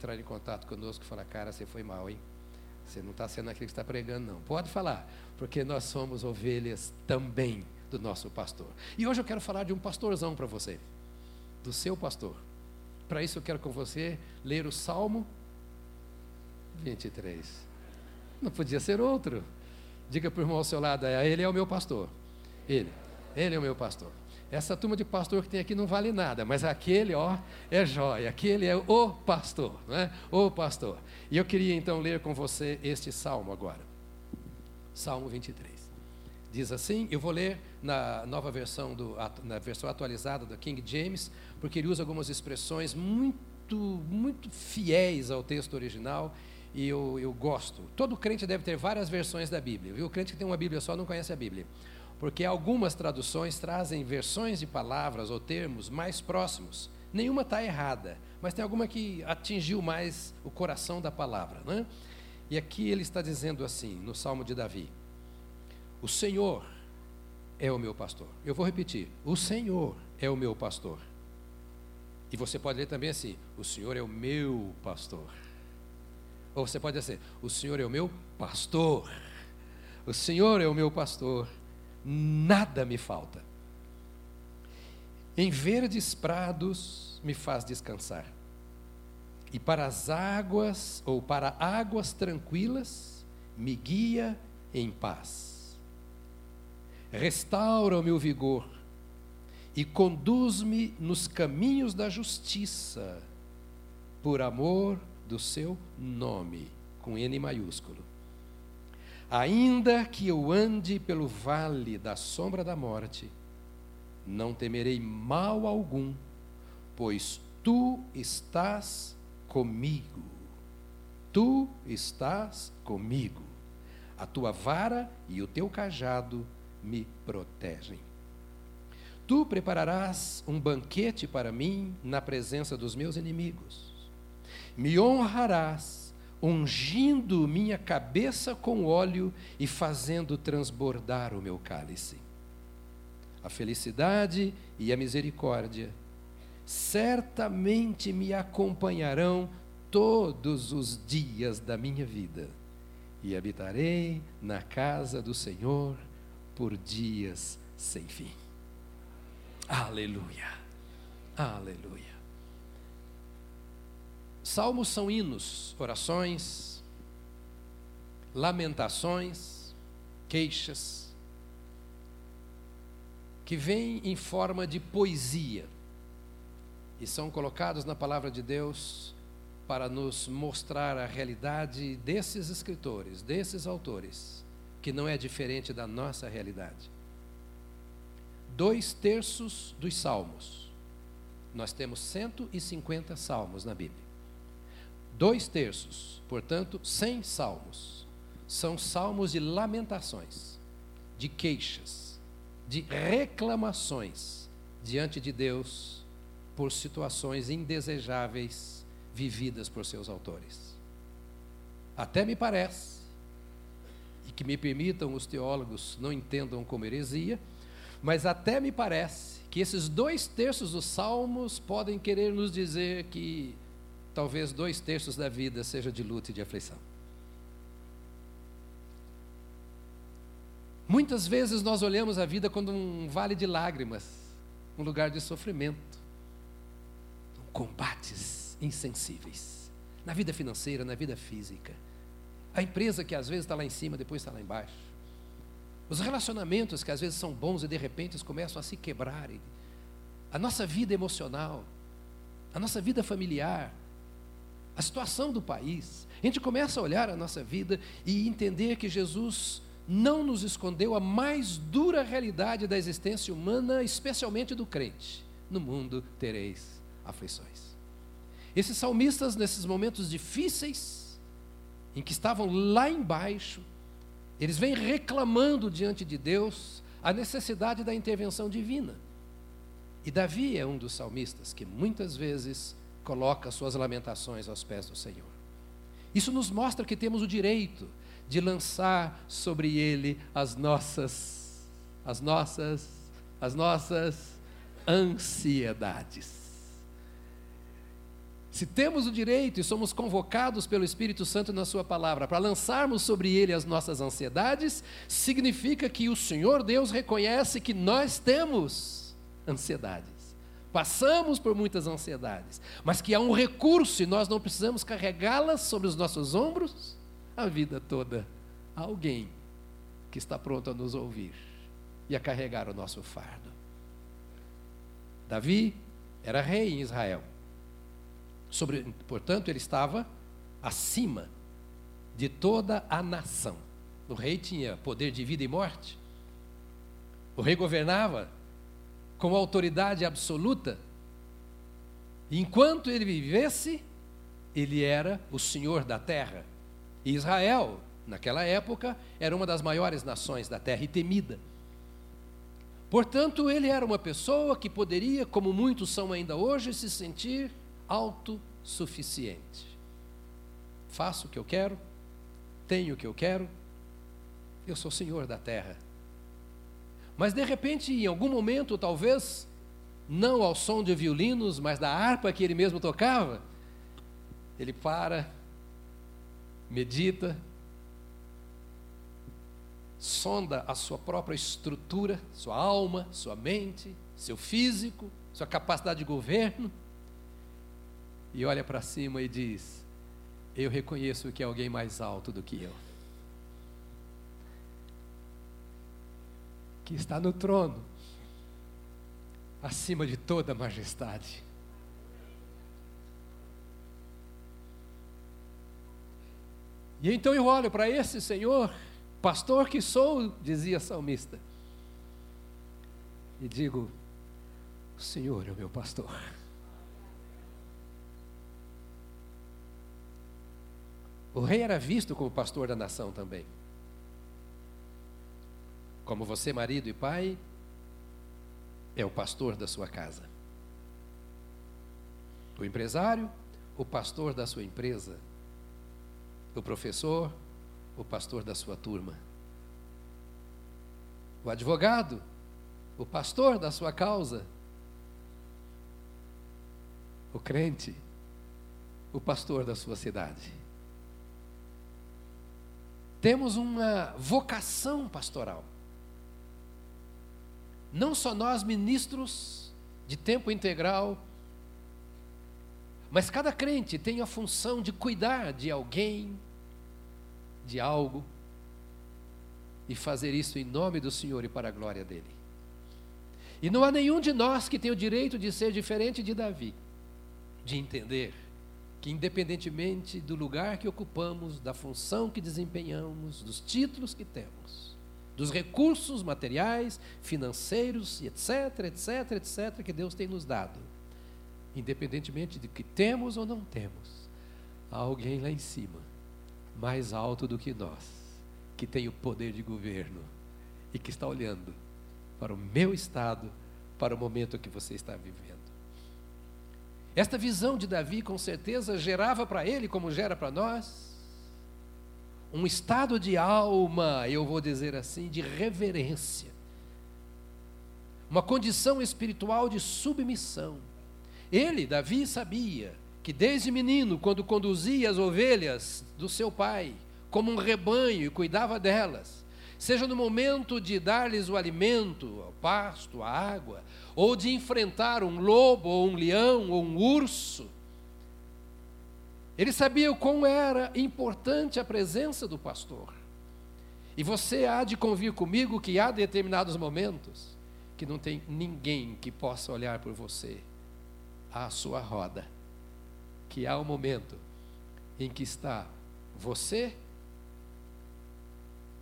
entrar em contato conosco e falar, cara, você foi mal, hein? Você não está sendo aquilo que está pregando, não. Pode falar, porque nós somos ovelhas também do nosso pastor. E hoje eu quero falar de um pastorzão para você, do seu pastor. Para isso eu quero com você ler o Salmo 23. Não podia ser outro. Diga para o irmão ao seu lado, é, ele é o meu pastor. Ele, ele é o meu pastor. Essa turma de pastor que tem aqui não vale nada, mas aquele, ó, é jóia. Aquele é o pastor, não é? O pastor. E eu queria então ler com você este salmo agora. Salmo 23. Diz assim, eu vou ler na nova versão, do, na versão atualizada do King James, porque ele usa algumas expressões muito, muito fiéis ao texto original e eu, eu gosto. Todo crente deve ter várias versões da Bíblia, viu? O crente que tem uma Bíblia só não conhece a Bíblia porque algumas traduções trazem versões de palavras ou termos mais próximos. Nenhuma está errada, mas tem alguma que atingiu mais o coração da palavra. Né? E aqui ele está dizendo assim, no Salmo de Davi: O Senhor é o meu pastor. Eu vou repetir: O Senhor é o meu pastor. E você pode ler também assim: O Senhor é o meu pastor. Ou você pode dizer: O Senhor é o meu pastor. O Senhor é o meu pastor nada me falta. Em verdes prados me faz descansar. E para as águas, ou para águas tranquilas, me guia em paz. Restaura o meu vigor e conduz-me nos caminhos da justiça, por amor do seu nome, com N maiúsculo. Ainda que eu ande pelo vale da sombra da morte, não temerei mal algum, pois tu estás comigo. Tu estás comigo. A tua vara e o teu cajado me protegem. Tu prepararás um banquete para mim na presença dos meus inimigos. Me honrarás ungindo minha cabeça com óleo e fazendo transbordar o meu cálice. A felicidade e a misericórdia certamente me acompanharão todos os dias da minha vida, e habitarei na casa do Senhor por dias sem fim. Aleluia, aleluia. Salmos são hinos, orações, lamentações, queixas, que vêm em forma de poesia e são colocados na palavra de Deus para nos mostrar a realidade desses escritores, desses autores, que não é diferente da nossa realidade. Dois terços dos salmos. Nós temos 150 salmos na Bíblia. Dois terços, portanto, cem salmos, são salmos de lamentações, de queixas, de reclamações diante de Deus por situações indesejáveis vividas por seus autores. Até me parece, e que me permitam os teólogos não entendam como heresia, mas até me parece que esses dois terços dos salmos podem querer nos dizer que talvez dois terços da vida seja de luta e de aflição. Muitas vezes nós olhamos a vida como um vale de lágrimas, um lugar de sofrimento, combates insensíveis, na vida financeira, na vida física. A empresa que às vezes está lá em cima, depois está lá embaixo. Os relacionamentos que às vezes são bons e de repente começam a se quebrarem. A nossa vida emocional, a nossa vida familiar, a situação do país. A gente começa a olhar a nossa vida e entender que Jesus não nos escondeu a mais dura realidade da existência humana, especialmente do crente. No mundo tereis aflições. Esses salmistas, nesses momentos difíceis, em que estavam lá embaixo, eles vêm reclamando diante de Deus a necessidade da intervenção divina. E Davi é um dos salmistas que muitas vezes coloca suas lamentações aos pés do Senhor. Isso nos mostra que temos o direito de lançar sobre ele as nossas as nossas as nossas ansiedades. Se temos o direito e somos convocados pelo Espírito Santo na Sua palavra para lançarmos sobre Ele as nossas ansiedades, significa que o Senhor Deus reconhece que nós temos ansiedades. Passamos por muitas ansiedades, mas que há um recurso e nós não precisamos carregá-las sobre os nossos ombros a vida toda. Há alguém que está pronto a nos ouvir e a carregar o nosso fardo. Davi era rei em Israel. Sobre, portanto, ele estava acima de toda a nação. O rei tinha poder de vida e morte. O rei governava com autoridade absoluta. Enquanto ele vivesse, ele era o senhor da terra. E Israel, naquela época, era uma das maiores nações da terra e temida. Portanto, ele era uma pessoa que poderia, como muitos são ainda hoje, se sentir autossuficiente. Faço o que eu quero, tenho o que eu quero, eu sou senhor da terra. Mas de repente, em algum momento, talvez, não ao som de violinos, mas da harpa que ele mesmo tocava, ele para, medita, sonda a sua própria estrutura, sua alma, sua mente, seu físico, sua capacidade de governo e olha para cima e diz: Eu reconheço que é alguém mais alto do que eu. Que está no trono, acima de toda majestade. E então eu olho para esse Senhor, pastor que sou, dizia salmista, e digo: O Senhor é o meu pastor. O rei era visto como pastor da nação também. Como você, marido e pai, é o pastor da sua casa. O empresário, o pastor da sua empresa. O professor, o pastor da sua turma. O advogado, o pastor da sua causa. O crente, o pastor da sua cidade. Temos uma vocação pastoral. Não só nós, ministros de tempo integral, mas cada crente tem a função de cuidar de alguém, de algo, e fazer isso em nome do Senhor e para a glória dele. E não há nenhum de nós que tem o direito de ser diferente de Davi, de entender que, independentemente do lugar que ocupamos, da função que desempenhamos, dos títulos que temos, dos recursos materiais, financeiros, etc., etc., etc., que Deus tem nos dado, independentemente de que temos ou não temos, há alguém lá em cima, mais alto do que nós, que tem o poder de governo e que está olhando para o meu estado, para o momento que você está vivendo. Esta visão de Davi, com certeza, gerava para ele, como gera para nós, um estado de alma, eu vou dizer assim, de reverência, uma condição espiritual de submissão. Ele, Davi, sabia que desde menino, quando conduzia as ovelhas do seu pai, como um rebanho e cuidava delas, seja no momento de dar-lhes o alimento, o pasto, a água, ou de enfrentar um lobo, ou um leão, ou um urso. Ele sabia o quão era importante a presença do pastor. E você há de convir comigo que há determinados momentos que não tem ninguém que possa olhar por você à sua roda. Que há um momento em que está você,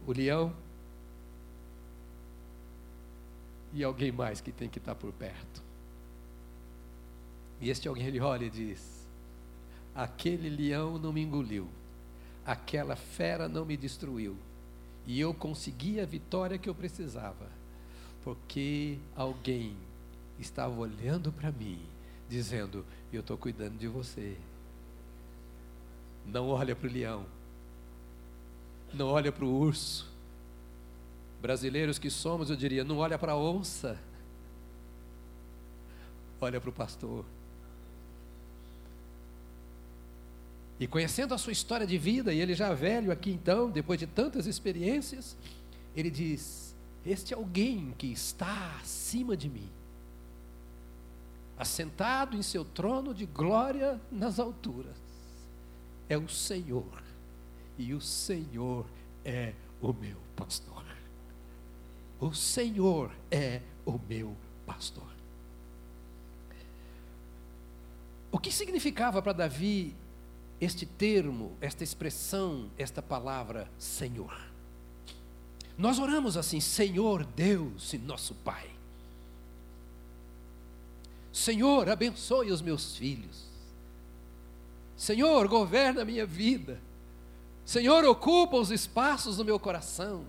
o leão e alguém mais que tem que estar por perto. E este alguém ele olha e diz: Aquele leão não me engoliu, aquela fera não me destruiu, e eu consegui a vitória que eu precisava, porque alguém estava olhando para mim, dizendo: Eu estou cuidando de você. Não olha para o leão, não olha para o urso, Brasileiros que somos, eu diria, não olha para a onça, olha para o pastor. E conhecendo a sua história de vida, e ele já velho aqui então, depois de tantas experiências, ele diz: Este alguém que está acima de mim, assentado em seu trono de glória nas alturas, é o Senhor, e o Senhor é o meu pastor. O Senhor é o meu pastor. O que significava para Davi este termo, esta expressão, esta palavra Senhor? Nós oramos assim, Senhor Deus e nosso Pai. Senhor, abençoe os meus filhos. Senhor, governa a minha vida. Senhor, ocupa os espaços do meu coração.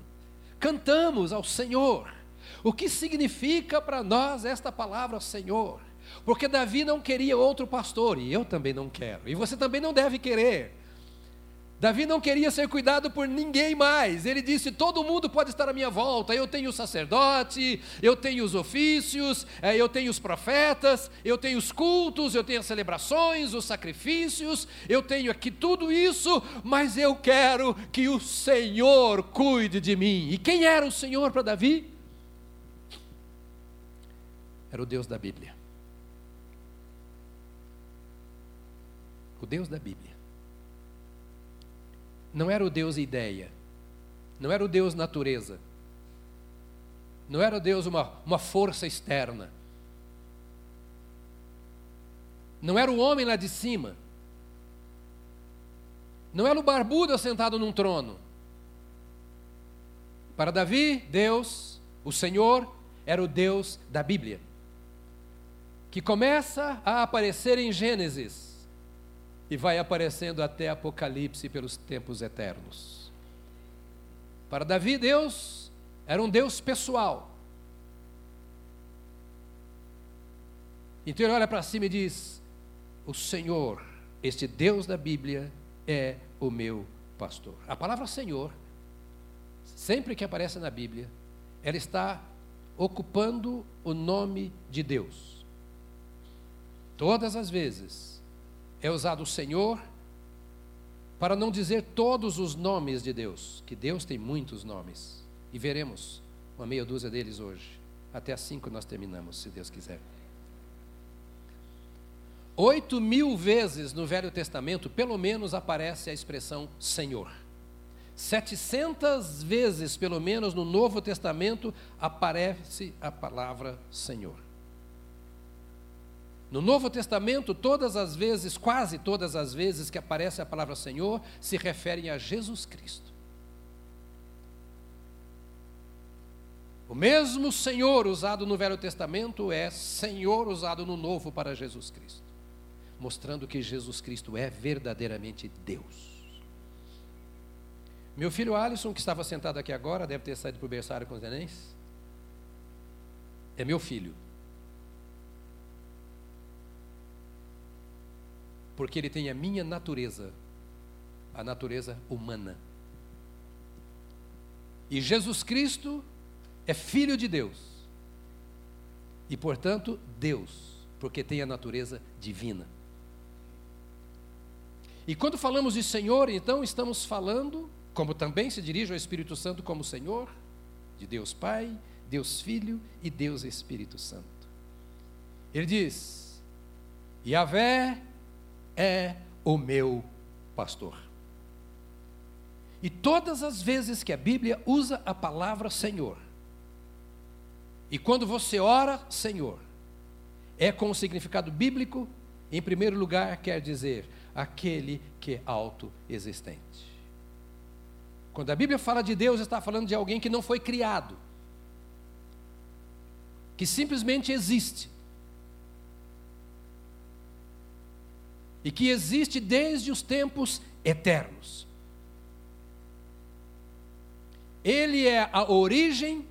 Cantamos ao Senhor. O que significa para nós esta palavra Senhor? Porque Davi não queria outro pastor, e eu também não quero, e você também não deve querer. Davi não queria ser cuidado por ninguém mais. Ele disse: todo mundo pode estar à minha volta. Eu tenho o sacerdote, eu tenho os ofícios, eh, eu tenho os profetas, eu tenho os cultos, eu tenho as celebrações, os sacrifícios, eu tenho aqui tudo isso, mas eu quero que o Senhor cuide de mim. E quem era o Senhor para Davi? Era o Deus da Bíblia. O Deus da Bíblia. Não era o Deus ideia, não era o Deus natureza, não era o Deus uma, uma força externa, não era o homem lá de cima, não era o barbudo assentado num trono. Para Davi, Deus, o Senhor, era o Deus da Bíblia, que começa a aparecer em Gênesis e vai aparecendo até Apocalipse pelos tempos eternos. Para Davi, Deus era um Deus pessoal. Então ele olha para cima e diz: O Senhor, este Deus da Bíblia, é o meu pastor. A palavra Senhor, sempre que aparece na Bíblia, ela está ocupando o nome de Deus. Todas as vezes é usado o Senhor para não dizer todos os nomes de Deus, que Deus tem muitos nomes. E veremos uma meia dúzia deles hoje. Até às cinco nós terminamos, se Deus quiser. Oito mil vezes no Velho Testamento, pelo menos, aparece a expressão Senhor. Setecentas vezes, pelo menos, no Novo Testamento, aparece a palavra Senhor. No Novo Testamento, todas as vezes, quase todas as vezes que aparece a palavra Senhor, se referem a Jesus Cristo. O mesmo Senhor usado no Velho Testamento é Senhor usado no Novo para Jesus Cristo, mostrando que Jesus Cristo é verdadeiramente Deus. Meu filho Alisson, que estava sentado aqui agora, deve ter saído para o berçário com os nenéns, é meu filho. Porque ele tem a minha natureza, a natureza humana. E Jesus Cristo é filho de Deus. E, portanto, Deus, porque tem a natureza divina. E quando falamos de Senhor, então estamos falando, como também se dirige ao Espírito Santo como Senhor, de Deus Pai, Deus Filho e Deus Espírito Santo. Ele diz: Yahvé é o meu pastor. E todas as vezes que a Bíblia usa a palavra Senhor, e quando você ora Senhor, é com o significado bíblico, em primeiro lugar quer dizer aquele que é autoexistente. Quando a Bíblia fala de Deus, está falando de alguém que não foi criado, que simplesmente existe. E que existe desde os tempos eternos. Ele é a origem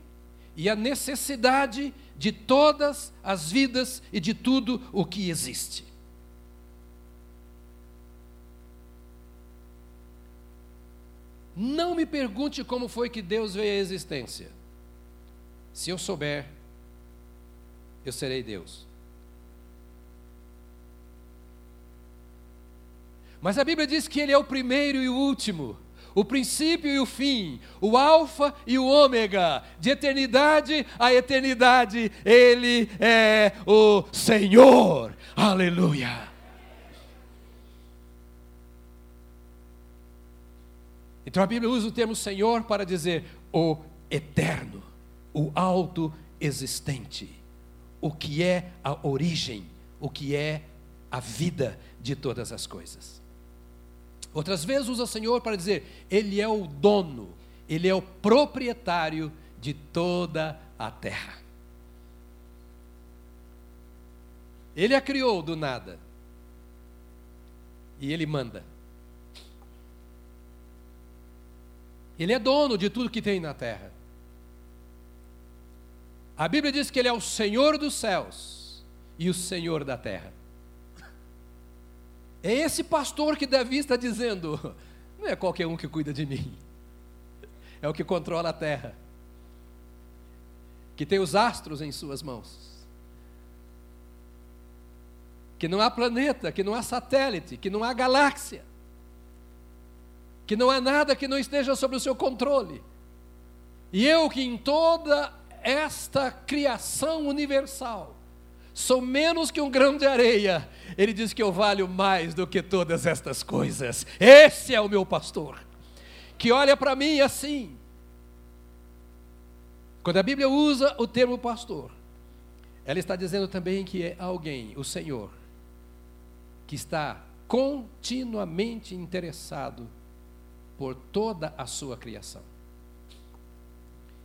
e a necessidade de todas as vidas e de tudo o que existe. Não me pergunte como foi que Deus veio à existência. Se eu souber, eu serei Deus. Mas a Bíblia diz que Ele é o primeiro e o último, o princípio e o fim, o Alfa e o Ômega, de eternidade a eternidade, Ele é o Senhor. Aleluia. Então a Bíblia usa o termo Senhor para dizer o eterno, o alto existente, o que é a origem, o que é a vida de todas as coisas. Outras vezes usa Senhor para dizer, Ele é o dono, Ele é o proprietário de toda a terra. Ele a criou do nada. E Ele manda. Ele é dono de tudo que tem na terra. A Bíblia diz que Ele é o Senhor dos céus e o Senhor da terra. É esse pastor que Davi está dizendo: não é qualquer um que cuida de mim, é o que controla a terra, que tem os astros em suas mãos, que não há planeta, que não há satélite, que não há galáxia que não há nada que não esteja sob o seu controle. E eu que em toda esta criação universal sou menos que um grão de areia, ele diz que eu valho mais do que todas estas coisas. Esse é o meu pastor, que olha para mim assim. Quando a Bíblia usa o termo pastor, ela está dizendo também que é alguém, o Senhor, que está continuamente interessado por toda a sua criação.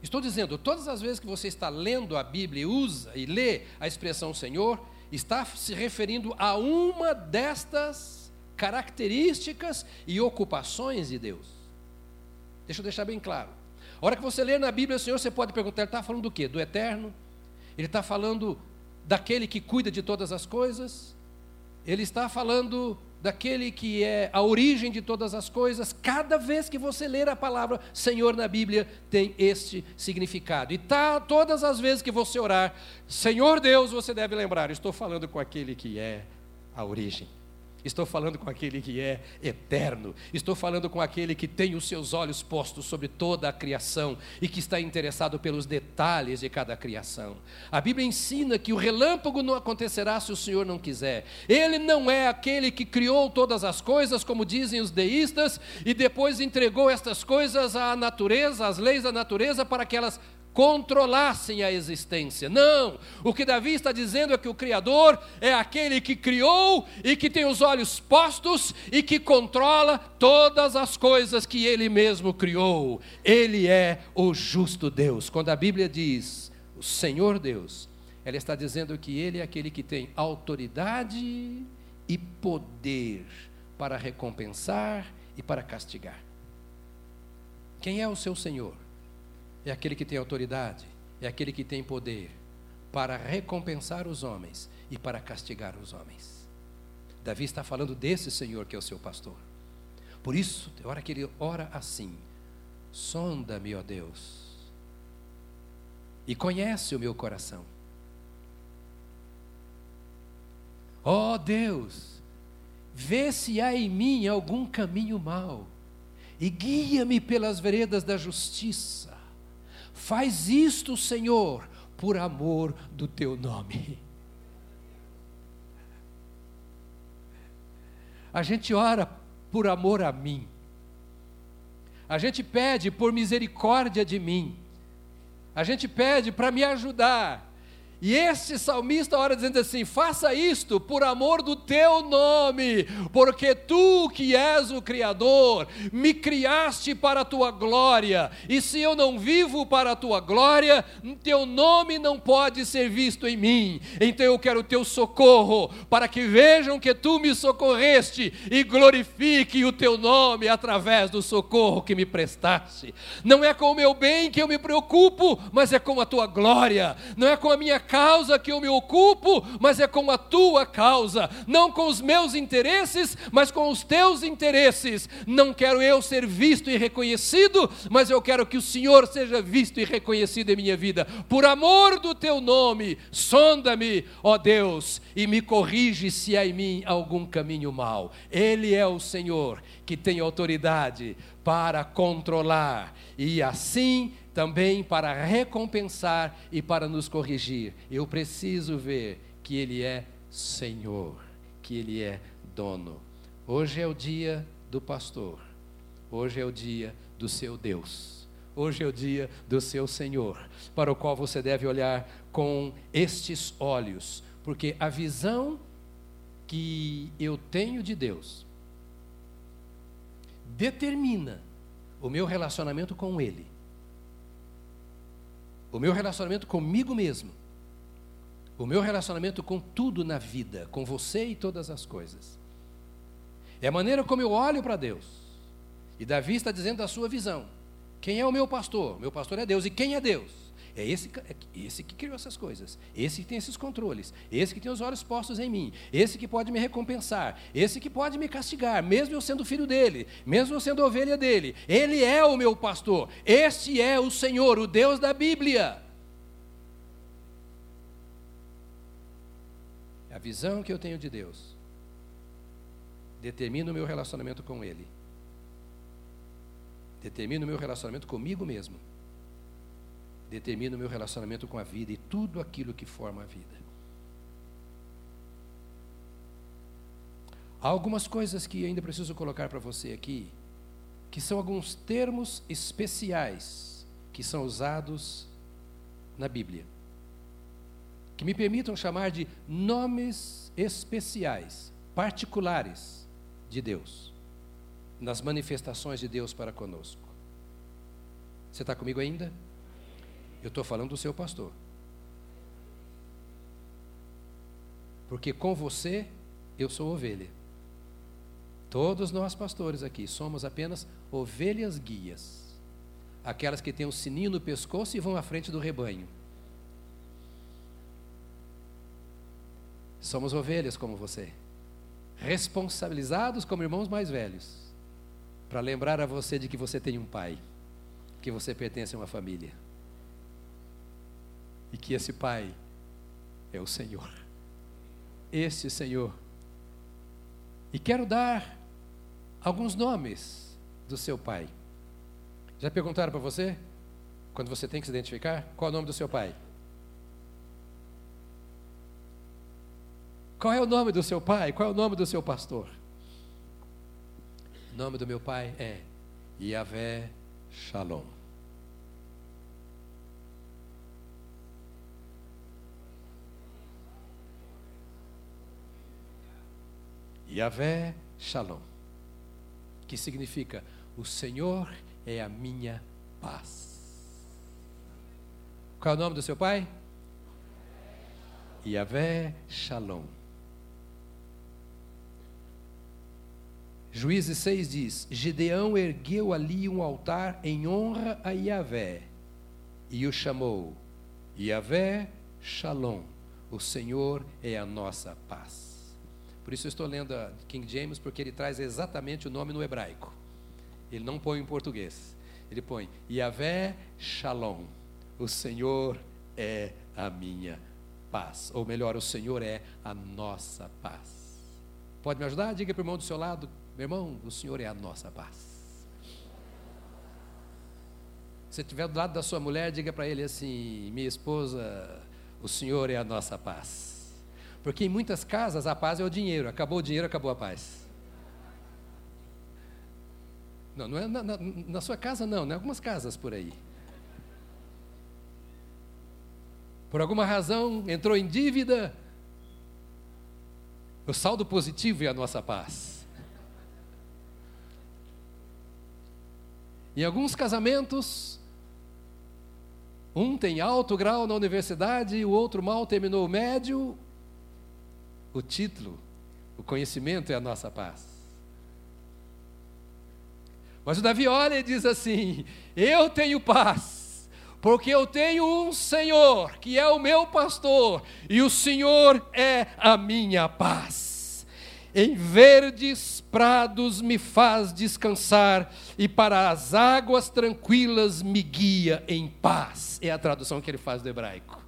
Estou dizendo, todas as vezes que você está lendo a Bíblia e usa e lê a expressão Senhor, está se referindo a uma destas características e ocupações de Deus. Deixa eu deixar bem claro. A hora que você lê na Bíblia o Senhor, você pode perguntar, ele está falando do quê? Do eterno? Ele está falando daquele que cuida de todas as coisas? Ele está falando daquele que é a origem de todas as coisas, cada vez que você ler a palavra Senhor na Bíblia, tem este significado. E tá, todas as vezes que você orar, Senhor Deus, você deve lembrar, estou falando com aquele que é a origem. Estou falando com aquele que é eterno. Estou falando com aquele que tem os seus olhos postos sobre toda a criação e que está interessado pelos detalhes de cada criação. A Bíblia ensina que o relâmpago não acontecerá se o Senhor não quiser. Ele não é aquele que criou todas as coisas, como dizem os deístas, e depois entregou estas coisas à natureza, às leis da natureza, para que elas controlassem a existência. Não! O que Davi está dizendo é que o Criador é aquele que criou e que tem os olhos postos e que controla todas as coisas que ele mesmo criou. Ele é o justo Deus. Quando a Bíblia diz o Senhor Deus, ela está dizendo que ele é aquele que tem autoridade e poder para recompensar e para castigar. Quem é o seu Senhor? É aquele que tem autoridade, é aquele que tem poder para recompensar os homens e para castigar os homens. Davi está falando desse Senhor que é o seu pastor. Por isso, a hora que ele ora assim: sonda-me, ó Deus, e conhece o meu coração. Ó Deus, vê se há em mim algum caminho mau e guia-me pelas veredas da justiça Faz isto, Senhor, por amor do teu nome. A gente ora por amor a mim. A gente pede por misericórdia de mim. A gente pede para me ajudar. E esse salmista ora dizendo assim: faça isto por amor do teu nome, porque tu que és o Criador, me criaste para a tua glória, e se eu não vivo para a tua glória, teu nome não pode ser visto em mim. Então eu quero o teu socorro, para que vejam que tu me socorreste e glorifique o teu nome através do socorro que me prestaste. Não é com o meu bem que eu me preocupo, mas é com a tua glória, não é com a minha causa que eu me ocupo, mas é com a tua causa, não com os meus interesses, mas com os teus interesses. Não quero eu ser visto e reconhecido, mas eu quero que o Senhor seja visto e reconhecido em minha vida. Por amor do teu nome, sonda-me, ó Deus, e me corrige se há em mim algum caminho mau. Ele é o Senhor que tem autoridade para controlar e assim também para recompensar e para nos corrigir. Eu preciso ver que Ele é Senhor, que Ele é dono. Hoje é o dia do pastor, hoje é o dia do seu Deus, hoje é o dia do seu Senhor, para o qual você deve olhar com estes olhos, porque a visão que eu tenho de Deus determina o meu relacionamento com Ele o meu relacionamento comigo mesmo, o meu relacionamento com tudo na vida, com você e todas as coisas. É a maneira como eu olho para Deus. E Davi está dizendo a sua visão. Quem é o meu pastor? Meu pastor é Deus. E quem é Deus? É esse, é esse que criou essas coisas, esse que tem esses controles, esse que tem os olhos postos em mim, esse que pode me recompensar, esse que pode me castigar, mesmo eu sendo filho dele, mesmo eu sendo ovelha dele. Ele é o meu pastor, este é o Senhor, o Deus da Bíblia. A visão que eu tenho de Deus determina o meu relacionamento com Ele, determina o meu relacionamento comigo mesmo determina o meu relacionamento com a vida e tudo aquilo que forma a vida. Há algumas coisas que ainda preciso colocar para você aqui, que são alguns termos especiais que são usados na Bíblia, que me permitam chamar de nomes especiais, particulares de Deus, nas manifestações de Deus para conosco. Você está comigo ainda? Eu estou falando do seu pastor. Porque com você eu sou ovelha. Todos nós pastores aqui somos apenas ovelhas guias. Aquelas que têm o sininho no pescoço e vão à frente do rebanho. Somos ovelhas como você. Responsabilizados como irmãos mais velhos. Para lembrar a você de que você tem um pai. Que você pertence a uma família e que esse Pai é o Senhor. Esse Senhor. E quero dar alguns nomes do seu Pai. Já perguntaram para você? Quando você tem que se identificar? Qual é o nome do seu pai? Qual é o nome do seu pai? Qual é o nome do seu pastor? O nome do meu pai é Yahvé Shalom. Yahvé Shalom, que significa o Senhor é a minha paz. Qual é o nome do seu pai? Yahvé Shalom. Juízes 6 diz: Gideão ergueu ali um altar em honra a Yahvé e o chamou Yahvé Shalom. O Senhor é a nossa paz. Por isso eu estou lendo a King James, porque ele traz exatamente o nome no hebraico. Ele não põe em português. Ele põe Yahvé Shalom. O Senhor é a minha paz. Ou melhor, o Senhor é a nossa paz. Pode me ajudar? Diga para o irmão do seu lado, meu irmão, o Senhor é a nossa paz. Se estiver do lado da sua mulher, diga para ele assim: minha esposa, o Senhor é a nossa paz. Porque em muitas casas a paz é o dinheiro. Acabou o dinheiro, acabou a paz. Não, não é na, na, na sua casa não, em algumas casas por aí. Por alguma razão entrou em dívida. O saldo positivo é a nossa paz. Em alguns casamentos, um tem alto grau na universidade, o outro mal terminou o médio, o título, o conhecimento é a nossa paz. Mas o Davi olha e diz assim: Eu tenho paz. porque eu tenho um Senhor, que é o meu pastor, e o Senhor é a minha paz. Em verdes prados me faz descansar, e para as águas tranquilas me guia em paz. É a tradução que ele faz do hebraico.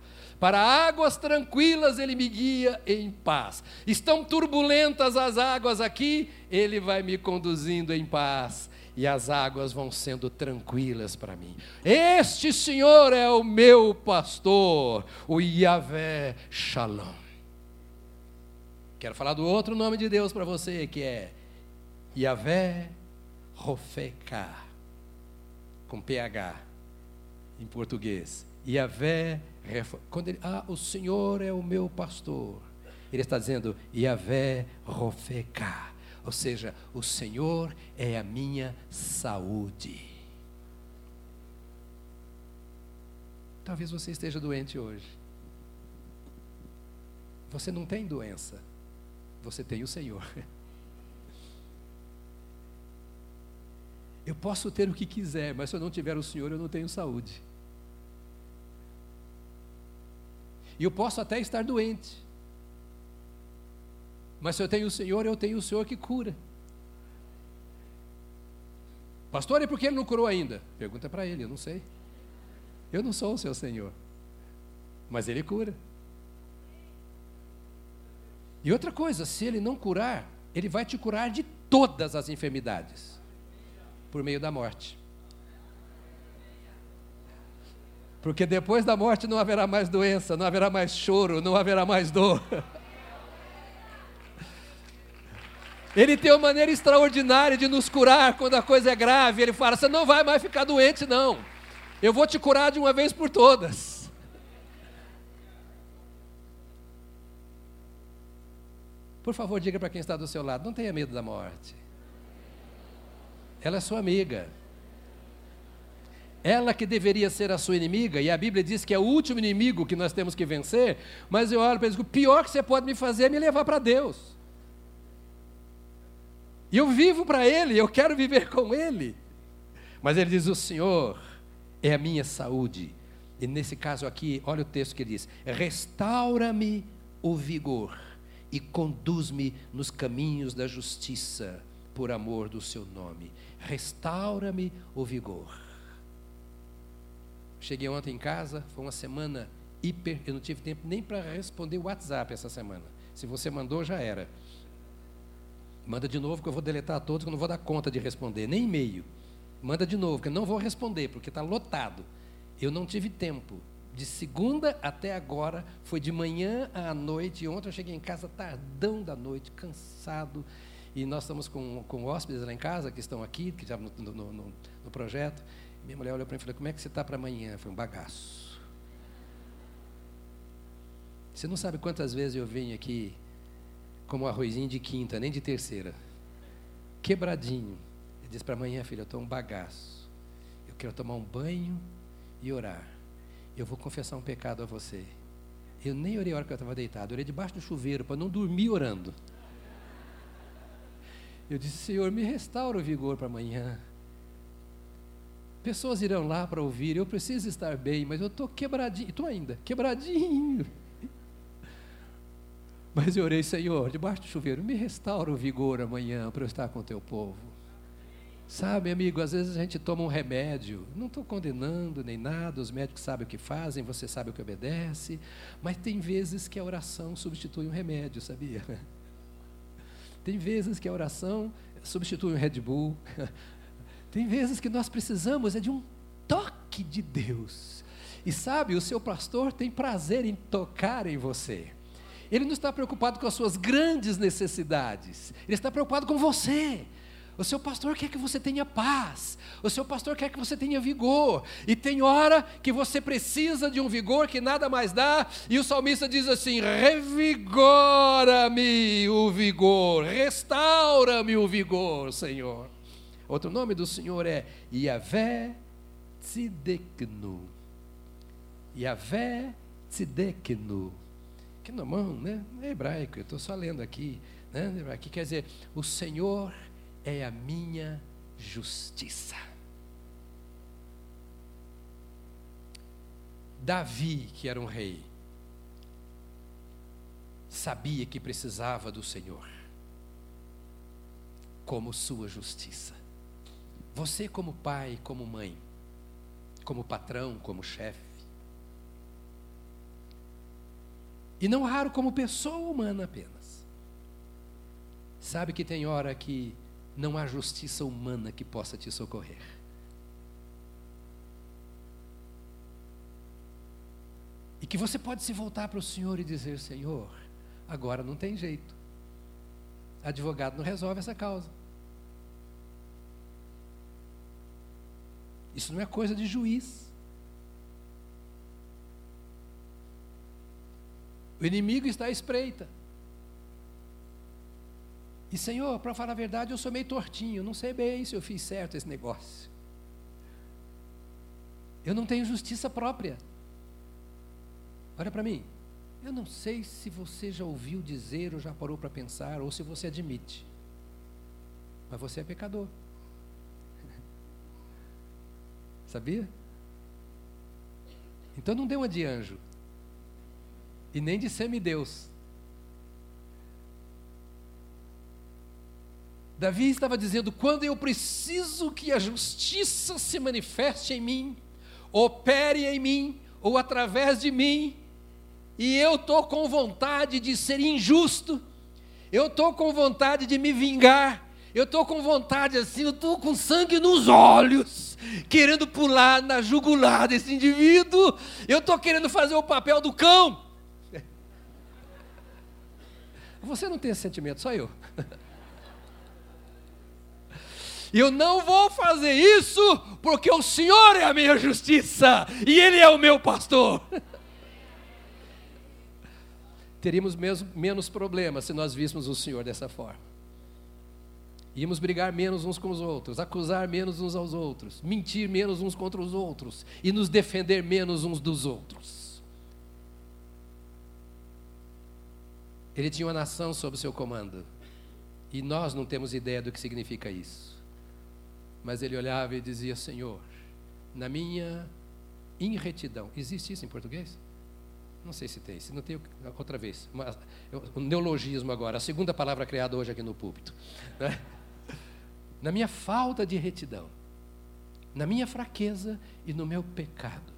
Para águas tranquilas ele me guia em paz. Estão turbulentas as águas aqui, ele vai me conduzindo em paz e as águas vão sendo tranquilas para mim. Este Senhor é o meu pastor, o Yahvé Shalom. Quero falar do outro nome de Deus para você, que é Yahvé Rofeka, com PH em português. Yahvé quando ele, ah, o Senhor é o meu pastor, ele está dizendo, Yahvé Rofeka, ou seja, o Senhor é a minha saúde. Talvez você esteja doente hoje. Você não tem doença, você tem o Senhor. Eu posso ter o que quiser, mas se eu não tiver o Senhor, eu não tenho saúde. E eu posso até estar doente. Mas se eu tenho o Senhor, eu tenho o Senhor que cura. Pastor, e por que ele não curou ainda? Pergunta para ele, eu não sei. Eu não sou o seu Senhor. Mas ele cura. E outra coisa, se ele não curar, ele vai te curar de todas as enfermidades por meio da morte. Porque depois da morte não haverá mais doença, não haverá mais choro, não haverá mais dor. Ele tem uma maneira extraordinária de nos curar quando a coisa é grave. Ele fala: você não vai mais ficar doente, não. Eu vou te curar de uma vez por todas. Por favor, diga para quem está do seu lado: não tenha medo da morte. Ela é sua amiga. Ela que deveria ser a sua inimiga, e a Bíblia diz que é o último inimigo que nós temos que vencer, mas eu olho para ele e digo: o pior que você pode me fazer é me levar para Deus. E eu vivo para Ele, eu quero viver com Ele. Mas ele diz: O Senhor é a minha saúde. E nesse caso aqui, olha o texto que ele diz: Restaura-me o vigor e conduz-me nos caminhos da justiça, por amor do seu nome. Restaura-me o vigor. Cheguei ontem em casa, foi uma semana hiper. Eu não tive tempo nem para responder o WhatsApp essa semana. Se você mandou, já era. Manda de novo, que eu vou deletar todos, que eu não vou dar conta de responder, nem e-mail. Manda de novo, que eu não vou responder, porque está lotado. Eu não tive tempo. De segunda até agora, foi de manhã à noite. E ontem eu cheguei em casa tardão da noite, cansado. E nós estamos com, com hóspedes lá em casa, que estão aqui, que já no, no, no, no projeto. Minha mulher olhou para mim e falou: Como é que você está para amanhã? Foi um bagaço. Você não sabe quantas vezes eu venho aqui como arrozinho de quinta, nem de terceira, quebradinho. Ele disse para amanhã, filha, eu estou um bagaço. Eu quero tomar um banho e orar. Eu vou confessar um pecado a você. Eu nem orei a hora que eu estava deitado, eu orei debaixo do chuveiro para não dormir orando. Eu disse, Senhor, me restaura o vigor para amanhã. Pessoas irão lá para ouvir, eu preciso estar bem, mas eu estou quebradinho, estou ainda, quebradinho. Mas eu orei, Senhor, debaixo do chuveiro, me restaura o vigor amanhã para eu estar com o teu povo. Sabe, amigo, às vezes a gente toma um remédio, não estou condenando nem nada, os médicos sabem o que fazem, você sabe o que obedece, mas tem vezes que a oração substitui um remédio, sabia? Tem vezes que a oração substitui um Red Bull, tem vezes que nós precisamos é de um toque de Deus. E sabe, o seu pastor tem prazer em tocar em você. Ele não está preocupado com as suas grandes necessidades, ele está preocupado com você. O seu pastor quer que você tenha paz. O seu pastor quer que você tenha vigor. E tem hora que você precisa de um vigor que nada mais dá. E o salmista diz assim: revigora-me o vigor, restaura-me o vigor, Senhor. Outro nome do Senhor é Yahvé Tzideknu. Yahvé Tzideknu. Que nomão, né? É hebraico, eu estou só lendo aqui. Né? Aqui quer dizer, o Senhor é a minha justiça. Davi, que era um rei, sabia que precisava do Senhor como sua justiça. Você, como pai, como mãe, como patrão, como chefe, e não raro como pessoa humana apenas, sabe que tem hora que não há justiça humana que possa te socorrer. E que você pode se voltar para o Senhor e dizer: Senhor, agora não tem jeito. Advogado não resolve essa causa. Isso não é coisa de juiz. O inimigo está à espreita. E Senhor, para falar a verdade, eu sou meio tortinho, não sei bem se eu fiz certo esse negócio. Eu não tenho justiça própria. Olha para mim. Eu não sei se você já ouviu dizer ou já parou para pensar, ou se você admite. Mas você é pecador. Sabia? Então não dê uma de anjo. E nem de semideus. Davi estava dizendo: quando eu preciso que a justiça se manifeste em mim, opere em mim, ou através de mim, e eu estou com vontade de ser injusto, eu estou com vontade de me vingar, eu estou com vontade assim, eu estou com sangue nos olhos, querendo pular na jugular desse indivíduo, eu estou querendo fazer o papel do cão. Você não tem esse sentimento, só eu. Eu não vou fazer isso porque o Senhor é a minha justiça e Ele é o meu pastor. Teríamos mesmo, menos problemas se nós víssemos o Senhor dessa forma. Íamos brigar menos uns com os outros, acusar menos uns aos outros, mentir menos uns contra os outros e nos defender menos uns dos outros. Ele tinha uma nação sob seu comando e nós não temos ideia do que significa isso. Mas ele olhava e dizia: Senhor, na minha irretidão. Existe isso em português? Não sei se tem, se não tem, outra vez. o neologismo agora, a segunda palavra criada hoje aqui no púlpito. Né? Na minha falta de retidão, na minha fraqueza e no meu pecado.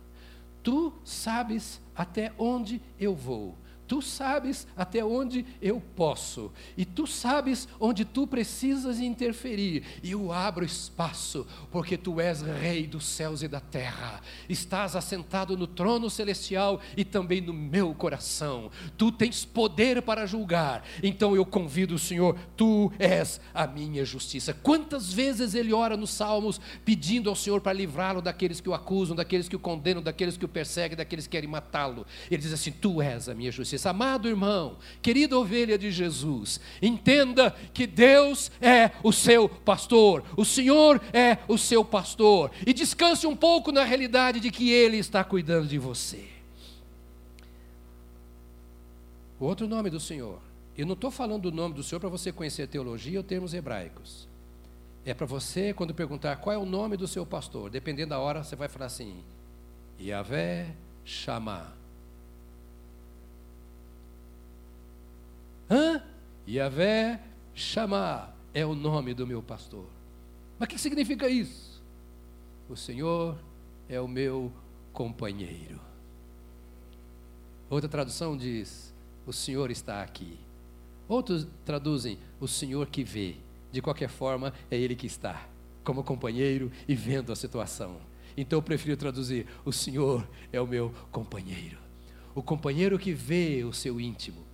Tu sabes até onde eu vou Tu sabes até onde eu posso, e tu sabes onde tu precisas interferir, e eu abro espaço, porque tu és Rei dos céus e da terra, estás assentado no trono celestial e também no meu coração, tu tens poder para julgar, então eu convido o Senhor, tu és a minha justiça. Quantas vezes ele ora nos Salmos pedindo ao Senhor para livrá-lo daqueles que o acusam, daqueles que o condenam, daqueles que o perseguem, daqueles que querem matá-lo, ele diz assim: Tu és a minha justiça justiça. Amado irmão, querida ovelha de Jesus, entenda que Deus é o seu pastor, o Senhor é o seu pastor, e descanse um pouco na realidade de que Ele está cuidando de você. O outro nome do Senhor, eu não estou falando do nome do Senhor para você conhecer teologia ou termos hebraicos. É para você, quando perguntar qual é o nome do seu pastor, dependendo da hora, você vai falar assim: Yahvé Shammah. Hã? Yahvé chamar é o nome do meu pastor. Mas o que significa isso? O Senhor é o meu companheiro. Outra tradução diz: O Senhor está aqui. Outros traduzem: O Senhor que vê. De qualquer forma, é Ele que está, como companheiro e vendo a situação. Então eu prefiro traduzir: O Senhor é o meu companheiro. O companheiro que vê o seu íntimo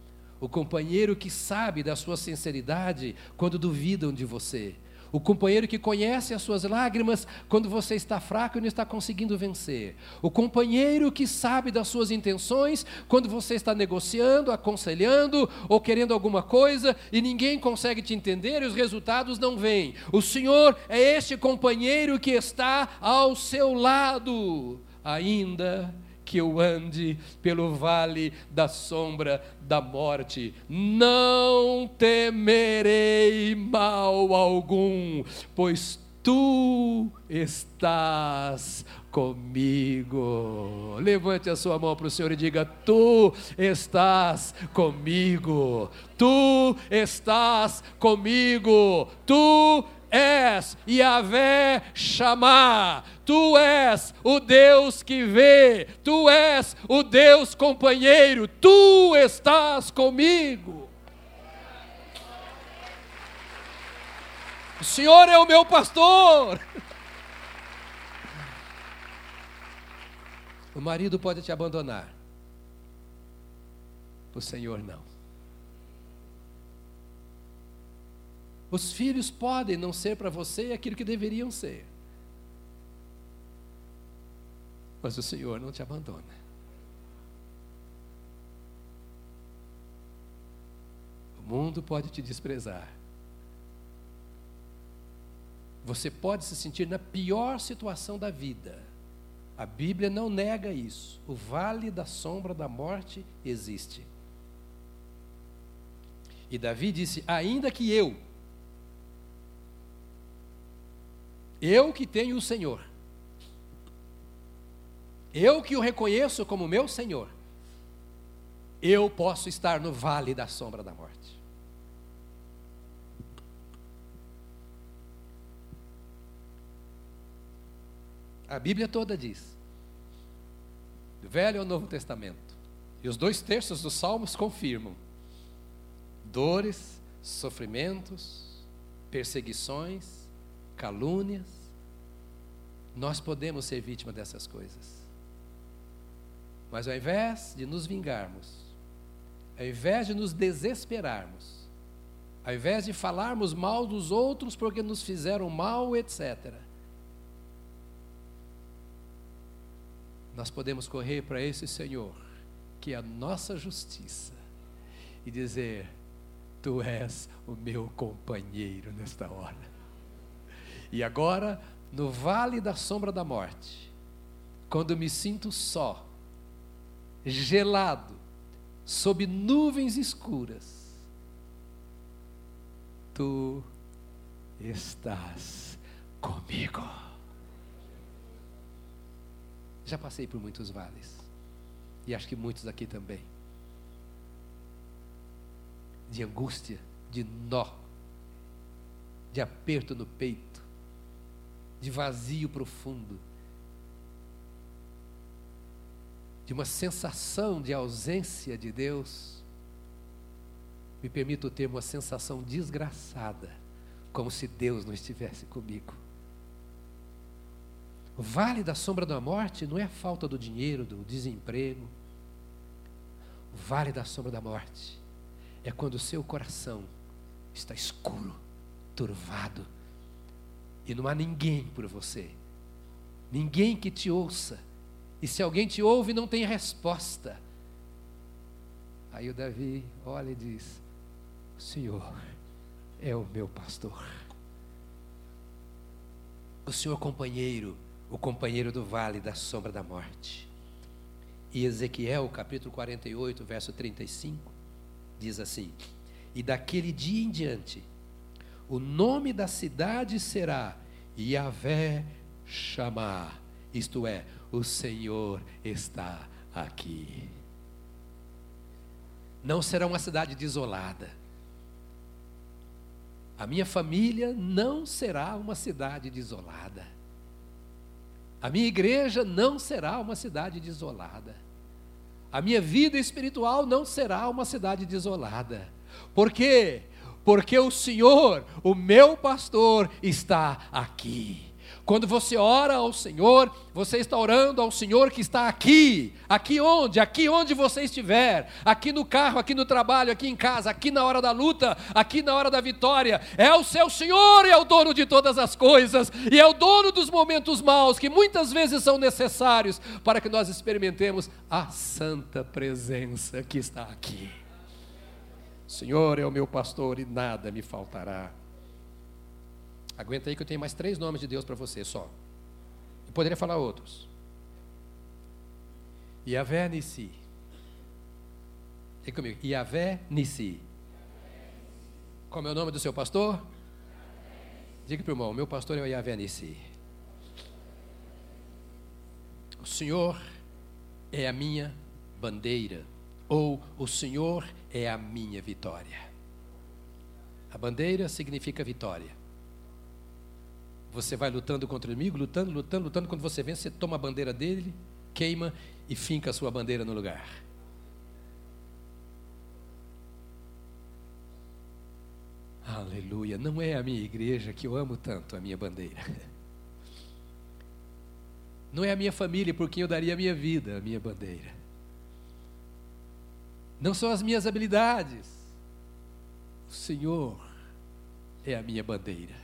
o companheiro que sabe da sua sinceridade quando duvidam de você, o companheiro que conhece as suas lágrimas quando você está fraco e não está conseguindo vencer, o companheiro que sabe das suas intenções quando você está negociando, aconselhando ou querendo alguma coisa e ninguém consegue te entender e os resultados não vêm. O Senhor é este companheiro que está ao seu lado, ainda que eu ande pelo vale da sombra da morte, não temerei mal algum, pois Tu estás comigo. Levante a sua mão para o Senhor e diga: Tu estás comigo. Tu estás comigo. Tu és Yahvé chamar. Tu és o Deus que vê. Tu és o Deus companheiro. Tu estás comigo. O Senhor é o meu pastor. O marido pode te abandonar. O Senhor não. Os filhos podem não ser para você aquilo que deveriam ser. Mas o Senhor não te abandona. O mundo pode te desprezar. Você pode se sentir na pior situação da vida. A Bíblia não nega isso. O vale da sombra da morte existe. E Davi disse: Ainda que eu, eu que tenho o Senhor, eu que o reconheço como meu Senhor, eu posso estar no vale da sombra da morte. A Bíblia toda diz. Velho ao Novo Testamento. E os dois terços dos Salmos confirmam. Dores, sofrimentos, perseguições, calúnias. Nós podemos ser vítima dessas coisas. Mas ao invés de nos vingarmos, ao invés de nos desesperarmos, ao invés de falarmos mal dos outros porque nos fizeram mal, etc., nós podemos correr para esse Senhor, que é a nossa justiça, e dizer: Tu és o meu companheiro nesta hora. E agora, no vale da sombra da morte, quando me sinto só, gelado, sob nuvens escuras, tu estás comigo. Já passei por muitos vales. E acho que muitos aqui também. De angústia, de nó, de aperto no peito, de vazio profundo, de uma sensação de ausência de Deus. Me permito ter uma sensação desgraçada, como se Deus não estivesse comigo. O vale da sombra da morte não é a falta do dinheiro, do desemprego. O vale da sombra da morte é quando o seu coração está escuro, turvado, e não há ninguém por você, ninguém que te ouça. E se alguém te ouve, não tem resposta. Aí o Davi olha e diz: O Senhor é o meu pastor. O Senhor companheiro o companheiro do vale da sombra da morte. E Ezequiel, capítulo 48, verso 35, diz assim: E daquele dia em diante, o nome da cidade será Yahvé Chamar, isto é, o Senhor está aqui. Não será uma cidade desolada. A minha família não será uma cidade desolada. A minha igreja não será uma cidade desolada. A minha vida espiritual não será uma cidade desolada. Por quê? Porque o Senhor, o meu pastor, está aqui. Quando você ora ao Senhor, você está orando ao Senhor que está aqui. Aqui onde? Aqui onde você estiver. Aqui no carro, aqui no trabalho, aqui em casa, aqui na hora da luta, aqui na hora da vitória. É o seu Senhor e é o dono de todas as coisas. E é o dono dos momentos maus que muitas vezes são necessários para que nós experimentemos a santa presença que está aqui. Senhor é o meu pastor e nada me faltará. Aguenta aí que eu tenho mais três nomes de Deus para você só. Eu poderia falar outros. Iavé Nissi. Diga comigo. Iavé Nissi. Como é o nome do seu pastor? Diga para o irmão: meu pastor é o Yahvé Nissi. O Senhor é a minha bandeira, ou o Senhor é a minha vitória. A bandeira significa vitória. Você vai lutando contra o inimigo, lutando, lutando, lutando. Quando você vence, você toma a bandeira dele, queima e finca a sua bandeira no lugar. Aleluia. Não é a minha igreja que eu amo tanto, a minha bandeira. Não é a minha família por quem eu daria a minha vida, a minha bandeira. Não são as minhas habilidades. O Senhor é a minha bandeira.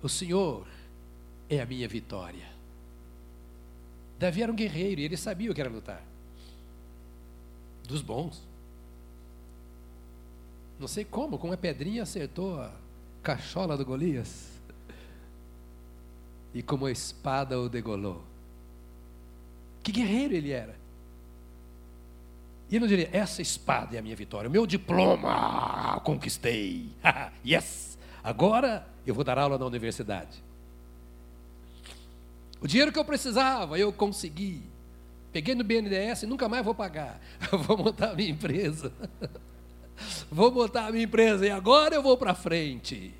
O Senhor é a minha vitória. Davi era um guerreiro e ele sabia o que era lutar. Dos bons. Não sei como, com uma pedrinha acertou a cachola do Golias. E como a espada o degolou. Que guerreiro ele era. E ele não diria, essa espada é a minha vitória, o meu diploma, conquistei. yes! Agora eu vou dar aula na universidade. O dinheiro que eu precisava, eu consegui. Peguei no BNDES e nunca mais vou pagar. Vou montar a minha empresa. vou montar a minha empresa e agora eu vou para frente.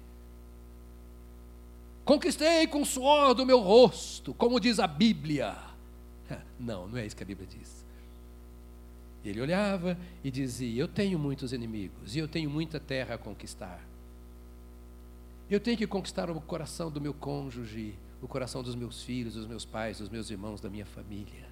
Conquistei com o suor do meu rosto, como diz a Bíblia. Não, não é isso que a Bíblia diz. Ele olhava e dizia: Eu tenho muitos inimigos e eu tenho muita terra a conquistar. Eu tenho que conquistar o coração do meu cônjuge, o coração dos meus filhos, dos meus pais, dos meus irmãos, da minha família.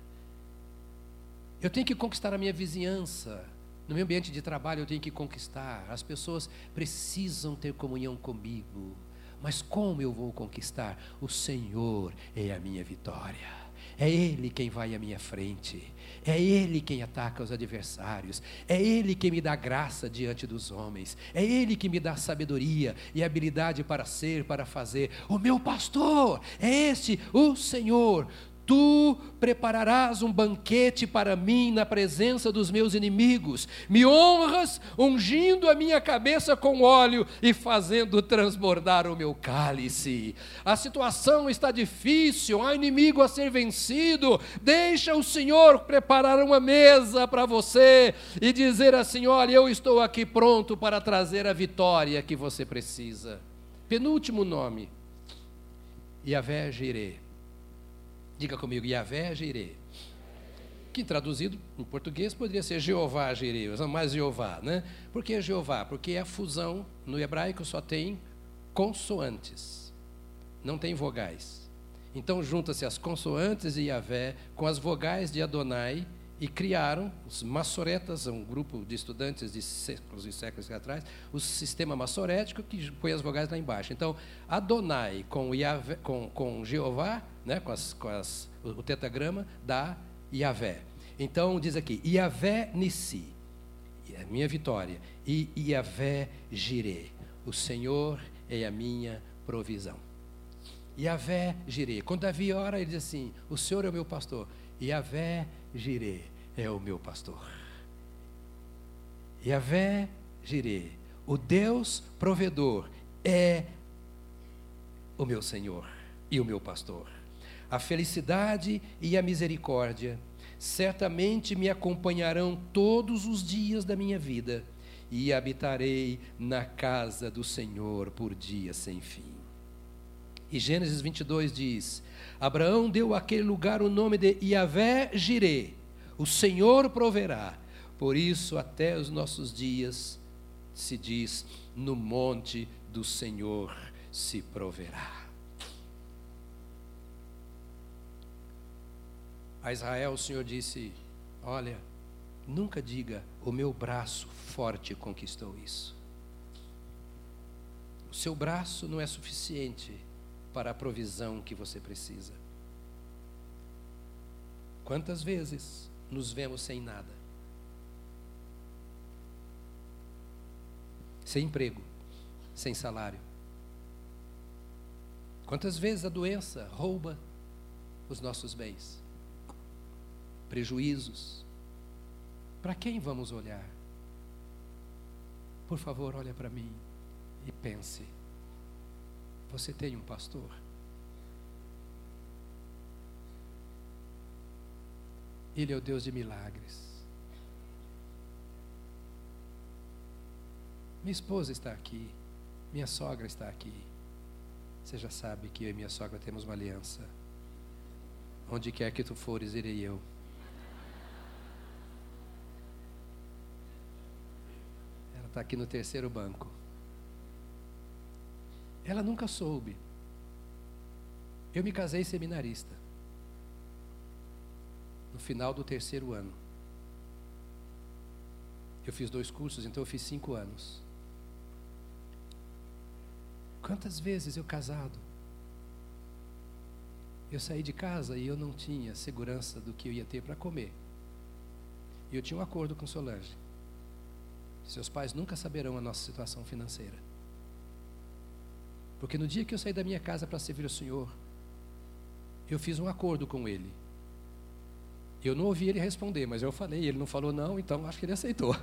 Eu tenho que conquistar a minha vizinhança, no meu ambiente de trabalho eu tenho que conquistar. As pessoas precisam ter comunhão comigo. Mas como eu vou conquistar? O Senhor é a minha vitória. É Ele quem vai à minha frente. É Ele quem ataca os adversários. É Ele quem me dá graça diante dos homens. É Ele que me dá sabedoria e habilidade para ser, para fazer. O meu pastor é este, o Senhor. Tu prepararás um banquete para mim na presença dos meus inimigos. Me honras ungindo a minha cabeça com óleo e fazendo transbordar o meu cálice. A situação está difícil, há inimigo a ser vencido. Deixa o Senhor preparar uma mesa para você e dizer assim: Olha, eu estou aqui pronto para trazer a vitória que você precisa. Penúltimo nome: Yahvé Jireh Diga comigo, Yahvé Jireh. Que traduzido em português poderia ser Jeová Jireh, usamos mais Jeová, né? Por que Jeová? Porque a fusão no hebraico só tem consoantes, não tem vogais. Então junta-se as consoantes de Yahvé com as vogais de Adonai e criaram os massoretas, um grupo de estudantes de séculos e séculos atrás, o sistema massorético que põe as vogais lá embaixo. Então, Adonai com, Yahvé, com, com Jeová, né, com, as, com as, o tetagrama, dá Yahvé. Então, diz aqui, Yahvé Nissi, é a minha vitória, e Yahvé Jireh, o Senhor é a minha provisão. Yahvé Jireh. Quando Davi ora, ele diz assim: O Senhor é o meu pastor. Yahvé Jireh é o meu pastor. Yahvé Jireh, o Deus provedor, é o meu Senhor e o meu pastor. A felicidade e a misericórdia certamente me acompanharão todos os dias da minha vida e habitarei na casa do Senhor por dias sem fim. E Gênesis 22 diz: Abraão deu àquele lugar o nome de Yahvé Jireh, o Senhor proverá. Por isso, até os nossos dias, se diz: no monte do Senhor se proverá. A Israel, o Senhor disse: Olha, nunca diga, o meu braço forte conquistou isso. O seu braço não é suficiente para a provisão que você precisa. Quantas vezes nos vemos sem nada? Sem emprego, sem salário. Quantas vezes a doença rouba os nossos bens? Prejuízos. Para quem vamos olhar? Por favor, olha para mim e pense Você tem um pastor? Ele é o Deus de milagres. Minha esposa está aqui, minha sogra está aqui. Você já sabe que eu e minha sogra temos uma aliança. Onde quer que tu fores, irei eu. Está aqui no terceiro banco. Ela nunca soube. Eu me casei seminarista. No final do terceiro ano. Eu fiz dois cursos, então eu fiz cinco anos. Quantas vezes eu casado, eu saí de casa e eu não tinha segurança do que eu ia ter para comer. E eu tinha um acordo com Solange. Seus pais nunca saberão a nossa situação financeira. Porque no dia que eu saí da minha casa para servir o Senhor, eu fiz um acordo com ele. Eu não ouvi ele responder, mas eu falei, ele não falou não, então acho que ele aceitou.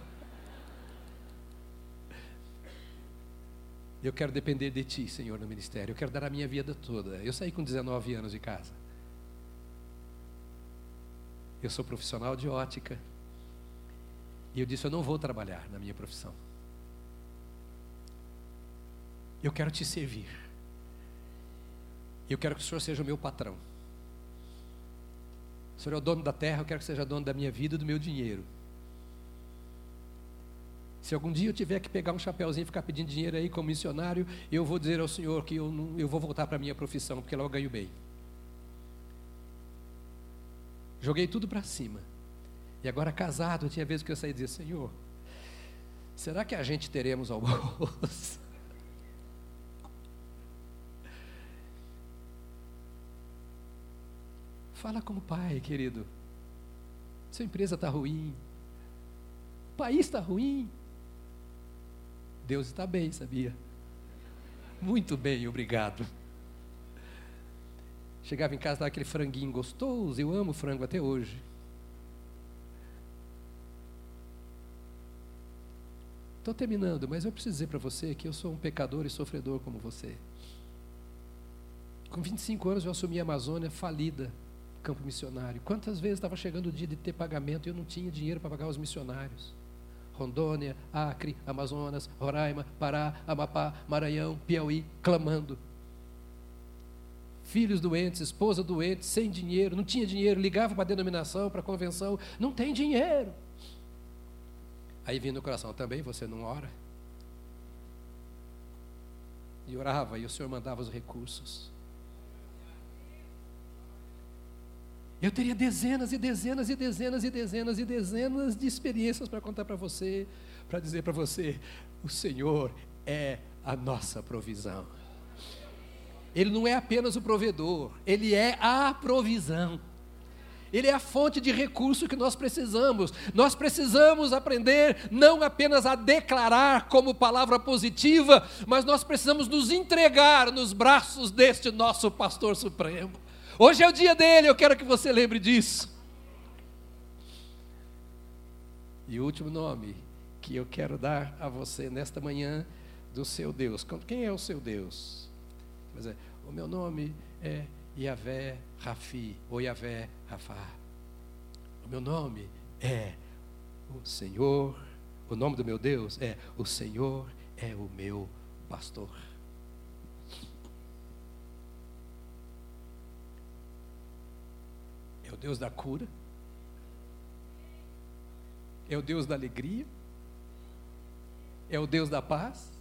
Eu quero depender de Ti, Senhor, no ministério. Eu quero dar a minha vida toda. Eu saí com 19 anos de casa. Eu sou profissional de ótica. E eu disse: Eu não vou trabalhar na minha profissão. Eu quero te servir. Eu quero que o Senhor seja o meu patrão. O Senhor é o dono da terra, eu quero que seja dono da minha vida e do meu dinheiro. Se algum dia eu tiver que pegar um chapéuzinho e ficar pedindo dinheiro aí como missionário, eu vou dizer ao Senhor que eu, não, eu vou voltar para a minha profissão, porque lá eu ganho bem. Joguei tudo para cima. E agora casado, tinha vezes que eu saí e dizia, Senhor, será que a gente teremos almoço? Fala como pai, querido. Sua empresa está ruim. O país está ruim. Deus está bem, sabia? Muito bem, obrigado. Chegava em casa, dava aquele franguinho gostoso, eu amo frango até hoje. Estou terminando, mas eu preciso dizer para você que eu sou um pecador e sofredor como você. Com 25 anos eu assumi a Amazônia falida, campo missionário. Quantas vezes estava chegando o dia de ter pagamento e eu não tinha dinheiro para pagar os missionários? Rondônia, Acre, Amazonas, Roraima, Pará, Amapá, Maranhão, Piauí, clamando. Filhos doentes, esposa doente, sem dinheiro, não tinha dinheiro, ligava para a denominação, para a convenção, não tem dinheiro. Aí vinha no coração, também você não ora? E orava, e o Senhor mandava os recursos. Eu teria dezenas e dezenas e dezenas e dezenas e dezenas de experiências para contar para você, para dizer para você: o Senhor é a nossa provisão. Ele não é apenas o provedor, ele é a provisão. Ele é a fonte de recurso que nós precisamos. Nós precisamos aprender não apenas a declarar como palavra positiva, mas nós precisamos nos entregar nos braços deste nosso pastor supremo. Hoje é o dia dele, eu quero que você lembre disso. E o último nome que eu quero dar a você nesta manhã do seu Deus. Quem é o seu Deus? É, o meu nome é Yahvé Rafi, ou Yahvé Rafá. O meu nome é o Senhor, o nome do meu Deus é o Senhor é o meu pastor. É o Deus da cura. É o Deus da alegria. É o Deus da paz.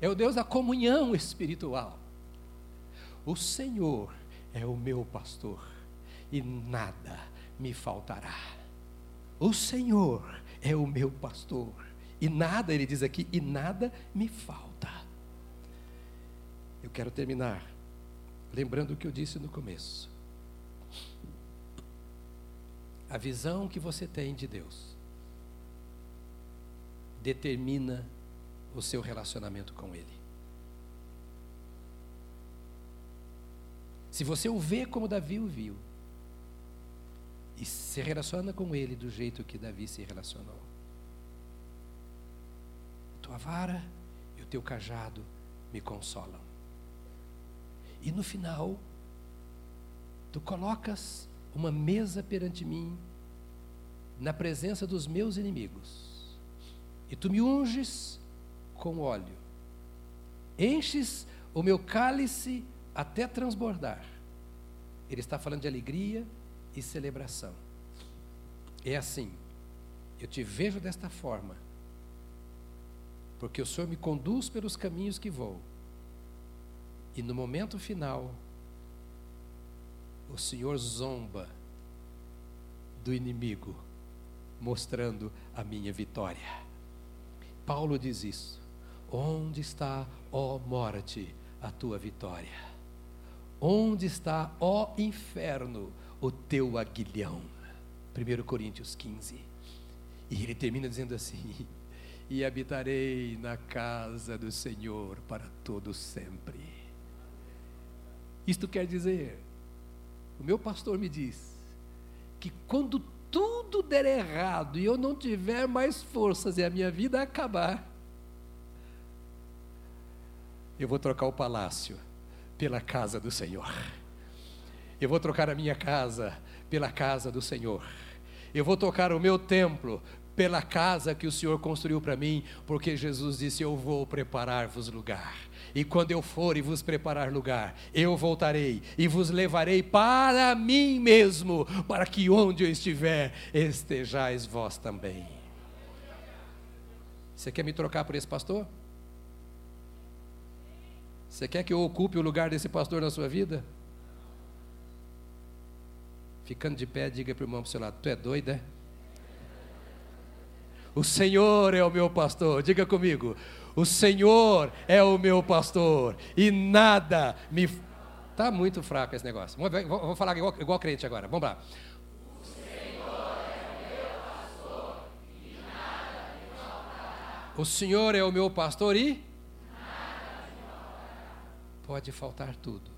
É o Deus da comunhão espiritual. O Senhor é o meu pastor e nada me faltará. O Senhor é o meu pastor e nada, ele diz aqui, e nada me falta. Eu quero terminar lembrando o que eu disse no começo. A visão que você tem de Deus determina o seu relacionamento com Ele. Se você o vê como Davi o viu, e se relaciona com Ele do jeito que Davi se relacionou, tua vara e o teu cajado me consolam. E no final, tu colocas uma mesa perante mim, na presença dos meus inimigos, e tu me unges com óleo, enches o meu cálice até transbordar. Ele está falando de alegria e celebração. É assim, eu te vejo desta forma, porque o Senhor me conduz pelos caminhos que vou, e no momento final, o Senhor zomba do inimigo, mostrando a minha vitória. Paulo diz isso. Onde está, ó morte, a tua vitória? Onde está, ó inferno, o teu aguilhão? 1 Coríntios 15. E ele termina dizendo assim: E habitarei na casa do Senhor para todo sempre. Isto quer dizer, o meu pastor me diz, que quando tudo der errado e eu não tiver mais forças e a minha vida acabar, eu vou trocar o palácio pela casa do Senhor. Eu vou trocar a minha casa pela casa do Senhor. Eu vou tocar o meu templo pela casa que o Senhor construiu para mim, porque Jesus disse: Eu vou preparar-vos lugar. E quando eu for e vos preparar lugar, eu voltarei e vos levarei para mim mesmo, para que onde eu estiver, estejais vós também. Você quer me trocar por esse pastor? Você quer que eu ocupe o lugar desse pastor na sua vida? Ficando de pé, diga para o irmão para o seu lado: Tu é doido, é? O Senhor é o meu pastor. Diga comigo: O Senhor é o meu pastor e nada me. Está muito fraco esse negócio. Vamos, vou falar igual, igual crente agora. Vamos lá. O Senhor é o meu pastor e pode faltar tudo,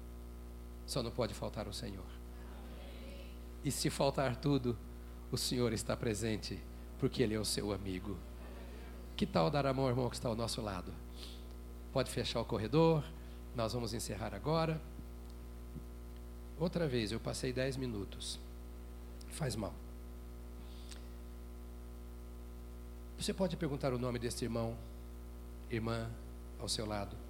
só não pode faltar o Senhor. E se faltar tudo, o Senhor está presente, porque Ele é o seu amigo. Que tal dar a mão ao irmão que está ao nosso lado? Pode fechar o corredor, nós vamos encerrar agora. Outra vez, eu passei dez minutos. Faz mal. Você pode perguntar o nome deste irmão, irmã, ao seu lado.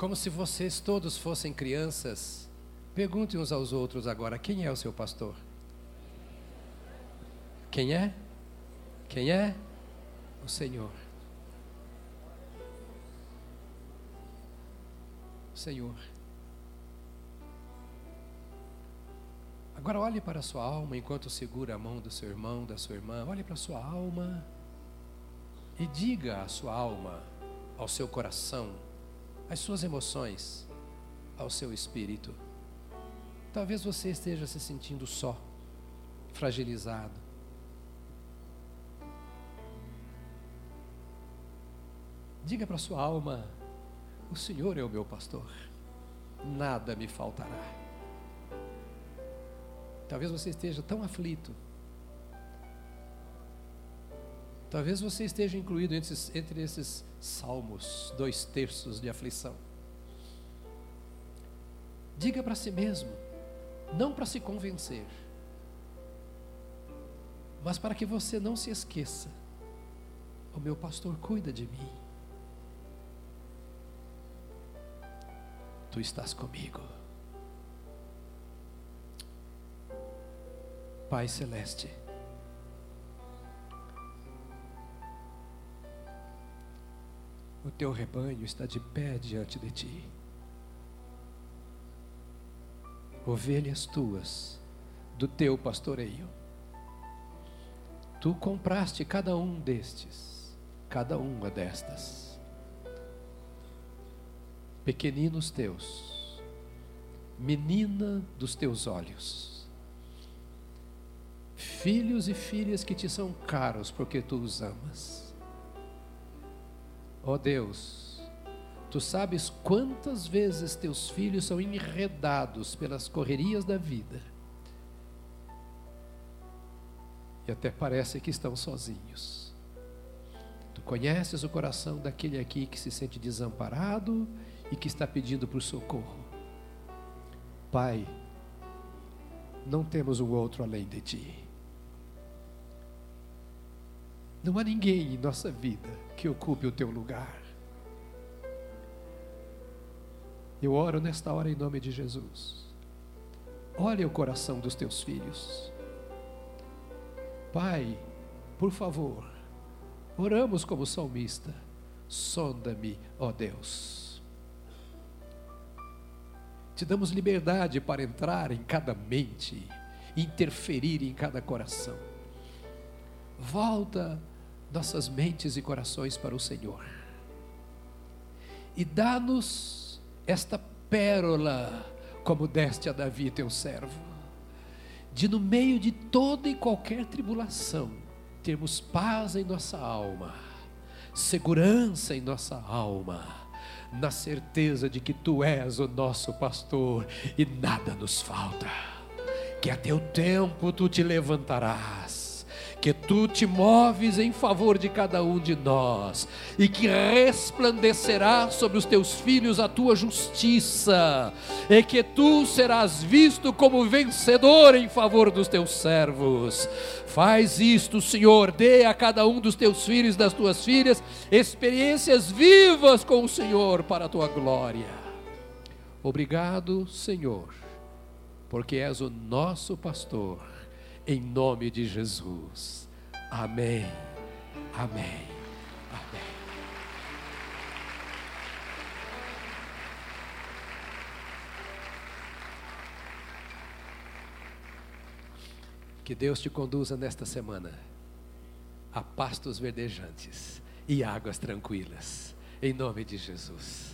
Como se vocês todos fossem crianças, perguntem uns aos outros agora: quem é o seu pastor? Quem é? Quem é? O Senhor. O Senhor. Agora olhe para a sua alma enquanto segura a mão do seu irmão, da sua irmã. Olhe para a sua alma e diga à sua alma, ao seu coração, as suas emoções ao seu espírito. Talvez você esteja se sentindo só, fragilizado. Diga para sua alma: O Senhor é o meu pastor, nada me faltará. Talvez você esteja tão aflito. Talvez você esteja incluído entre esses, entre esses salmos, dois terços de aflição. Diga para si mesmo, não para se convencer, mas para que você não se esqueça: o meu pastor cuida de mim. Tu estás comigo. Pai Celeste, o teu rebanho está de pé diante de ti. Ovelhas tuas, do teu pastoreio. Tu compraste cada um destes, cada uma destas. Pequeninos teus, menina dos teus olhos, filhos e filhas que te são caros porque tu os amas Ó oh Deus, tu sabes quantas vezes teus filhos são enredados pelas correrias da vida. E até parece que estão sozinhos. Conheces o coração daquele aqui que se sente desamparado e que está pedindo por socorro. Pai, não temos um outro além de Ti. Não há ninguém em nossa vida que ocupe o Teu lugar. Eu oro nesta hora em nome de Jesus. Olha o coração dos teus filhos. Pai, por favor, oramos como salmista. Sonda-me, ó Deus. Te damos liberdade para entrar em cada mente, interferir em cada coração. Volta nossas mentes e corações para o Senhor. E dá-nos esta pérola, como deste a Davi, teu servo, de no meio de toda e qualquer tribulação, termos paz em nossa alma, segurança em nossa alma, na certeza de que tu és o nosso pastor e nada nos falta, que a teu tempo tu te levantarás que tu te moves em favor de cada um de nós e que resplandecerá sobre os teus filhos a tua justiça, e que tu serás visto como vencedor em favor dos teus servos. Faz isto, Senhor, dê a cada um dos teus filhos e das tuas filhas experiências vivas com o Senhor para a tua glória. Obrigado, Senhor, porque és o nosso pastor em nome de Jesus. Amém. Amém. Amém. Que Deus te conduza nesta semana a pastos verdejantes e águas tranquilas, em nome de Jesus.